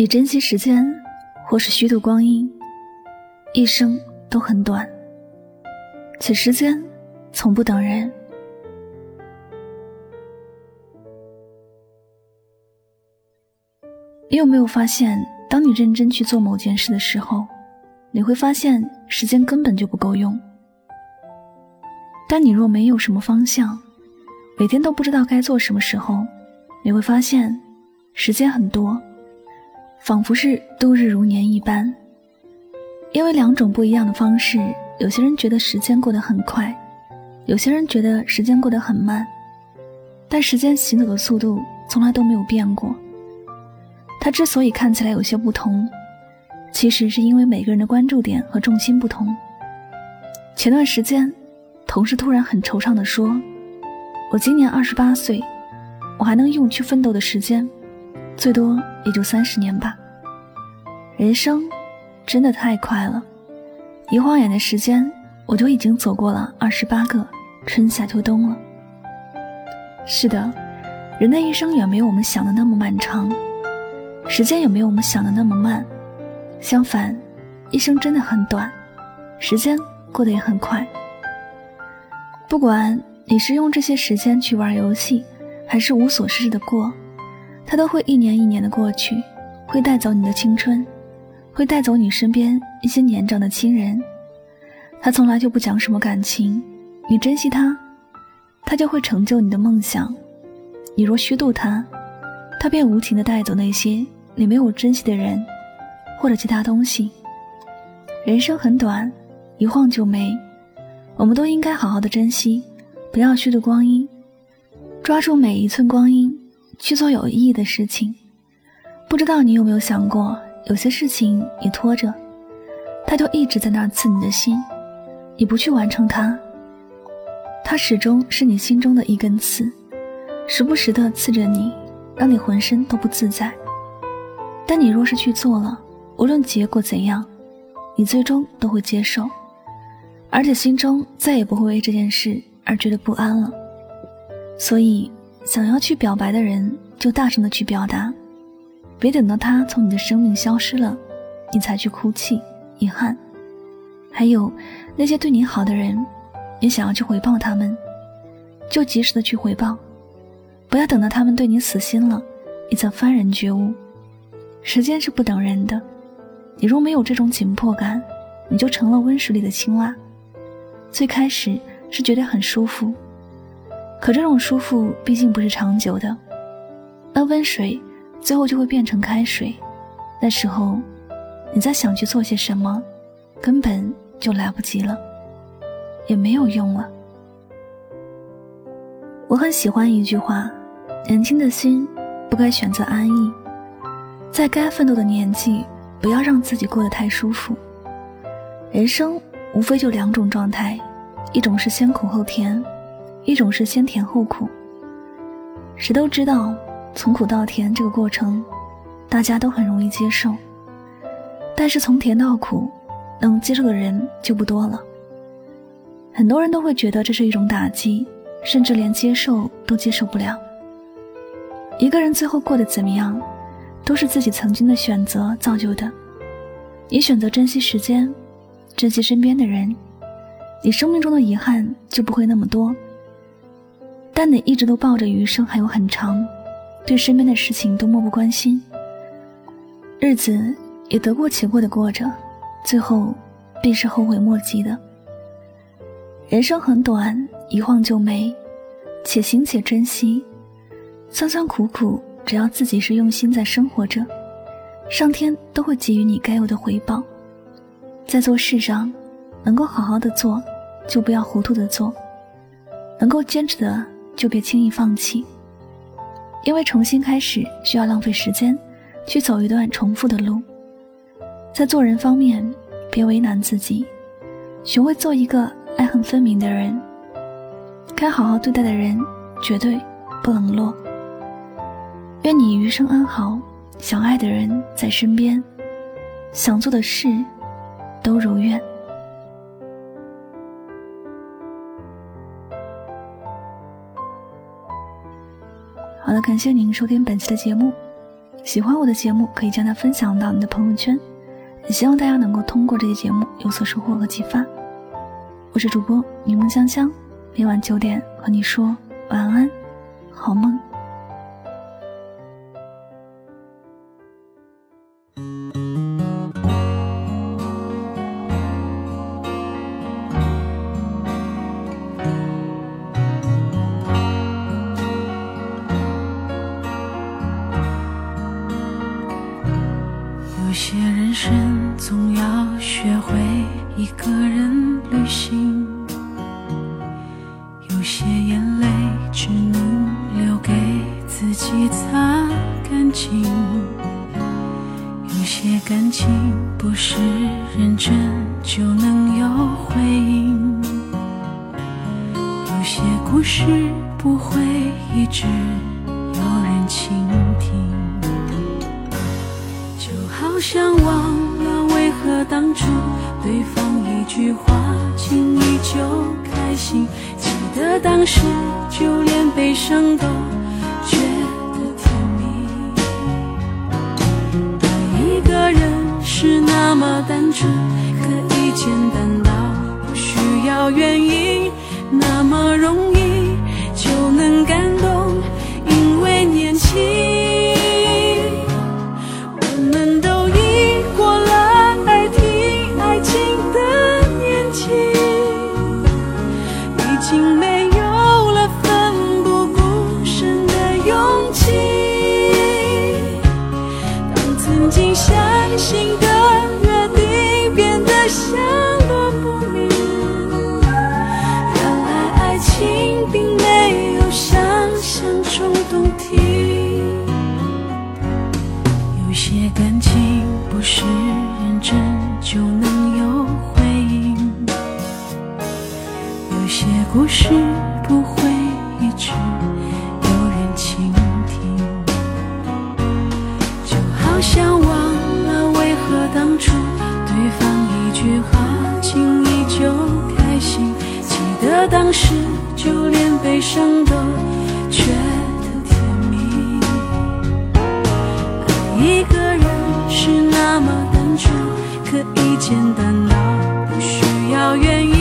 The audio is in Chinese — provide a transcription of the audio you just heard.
你珍惜时间，或是虚度光阴，一生都很短。且时间从不等人。你有没有发现，当你认真去做某件事的时候，你会发现时间根本就不够用。但你若没有什么方向，每天都不知道该做什么时候，你会发现时间很多，仿佛是度日如年一般。因为两种不一样的方式，有些人觉得时间过得很快，有些人觉得时间过得很慢，但时间行走的速度从来都没有变过。它之所以看起来有些不同，其实是因为每个人的关注点和重心不同。前段时间，同事突然很惆怅地说：“我今年二十八岁，我还能用去奋斗的时间，最多也就三十年吧。人生真的太快了，一晃眼的时间，我就已经走过了二十八个春夏秋冬了。”是的，人的一生远没有我们想的那么漫长。时间也没有我们想的那么慢，相反，一生真的很短，时间过得也很快。不管你是用这些时间去玩游戏，还是无所事事的过，它都会一年一年的过去，会带走你的青春，会带走你身边一些年长的亲人。他从来就不讲什么感情，你珍惜他，他就会成就你的梦想；你若虚度他，他便无情的带走那些。你没有珍惜的人，或者其他东西。人生很短，一晃就没。我们都应该好好的珍惜，不要虚度光阴，抓住每一寸光阴去做有意义的事情。不知道你有没有想过，有些事情你拖着，它就一直在那儿刺你的心。你不去完成它，它始终是你心中的一根刺，时不时的刺着你，让你浑身都不自在。但你若是去做了，无论结果怎样，你最终都会接受，而且心中再也不会为这件事而觉得不安了。所以，想要去表白的人，就大声的去表达，别等到他从你的生命消失了，你才去哭泣遗憾。还有那些对你好的人，你想要去回报他们，就及时的去回报，不要等到他们对你死心了，你才幡然觉悟。时间是不等人的，你若没有这种紧迫感，你就成了温室里的青蛙。最开始是觉得很舒服，可这种舒服毕竟不是长久的。那温水最后就会变成开水，那时候你再想去做些什么，根本就来不及了，也没有用了。我很喜欢一句话：年轻的心不该选择安逸。在该奋斗的年纪，不要让自己过得太舒服。人生无非就两种状态，一种是先苦后甜，一种是先甜后苦。谁都知道，从苦到甜这个过程，大家都很容易接受。但是从甜到苦，能接受的人就不多了。很多人都会觉得这是一种打击，甚至连接受都接受不了。一个人最后过得怎么样？都是自己曾经的选择造就的。你选择珍惜时间，珍惜身边的人，你生命中的遗憾就不会那么多。但你一直都抱着余生还有很长，对身边的事情都漠不关心，日子也得过且过的过着，最后必是后悔莫及的。人生很短，一晃就没，且行且珍惜，酸酸苦苦。只要自己是用心在生活着，上天都会给予你该有的回报。在做事上，能够好好的做，就不要糊涂的做；能够坚持的，就别轻易放弃。因为重新开始需要浪费时间，去走一段重复的路。在做人方面，别为难自己，学会做一个爱恨分明的人。该好好对待的人，绝对不冷落。愿你余生安好，想爱的人在身边，想做的事都如愿。好了，感谢您收听本期的节目。喜欢我的节目，可以将它分享到你的朋友圈。也希望大家能够通过这期节目有所收获和启发。我是主播柠檬香香，每晚九点和你说晚安，好梦。有些人生总要学会一个人旅行，有些眼泪只能留给自己擦干净，有些感情不是认真就能有回应，有些故事不会一直有人倾听。不想忘了为何当初对方一句话轻易就开心，记得当时就连悲伤都觉得甜蜜。爱一个人是那么单纯，可以简单到不需要原因，那么容易就能感好像忘了为何当初对方一句话轻易就开心，记得当时就连悲伤都觉得甜蜜。爱一个人是那么单纯，可以简单到不需要原因，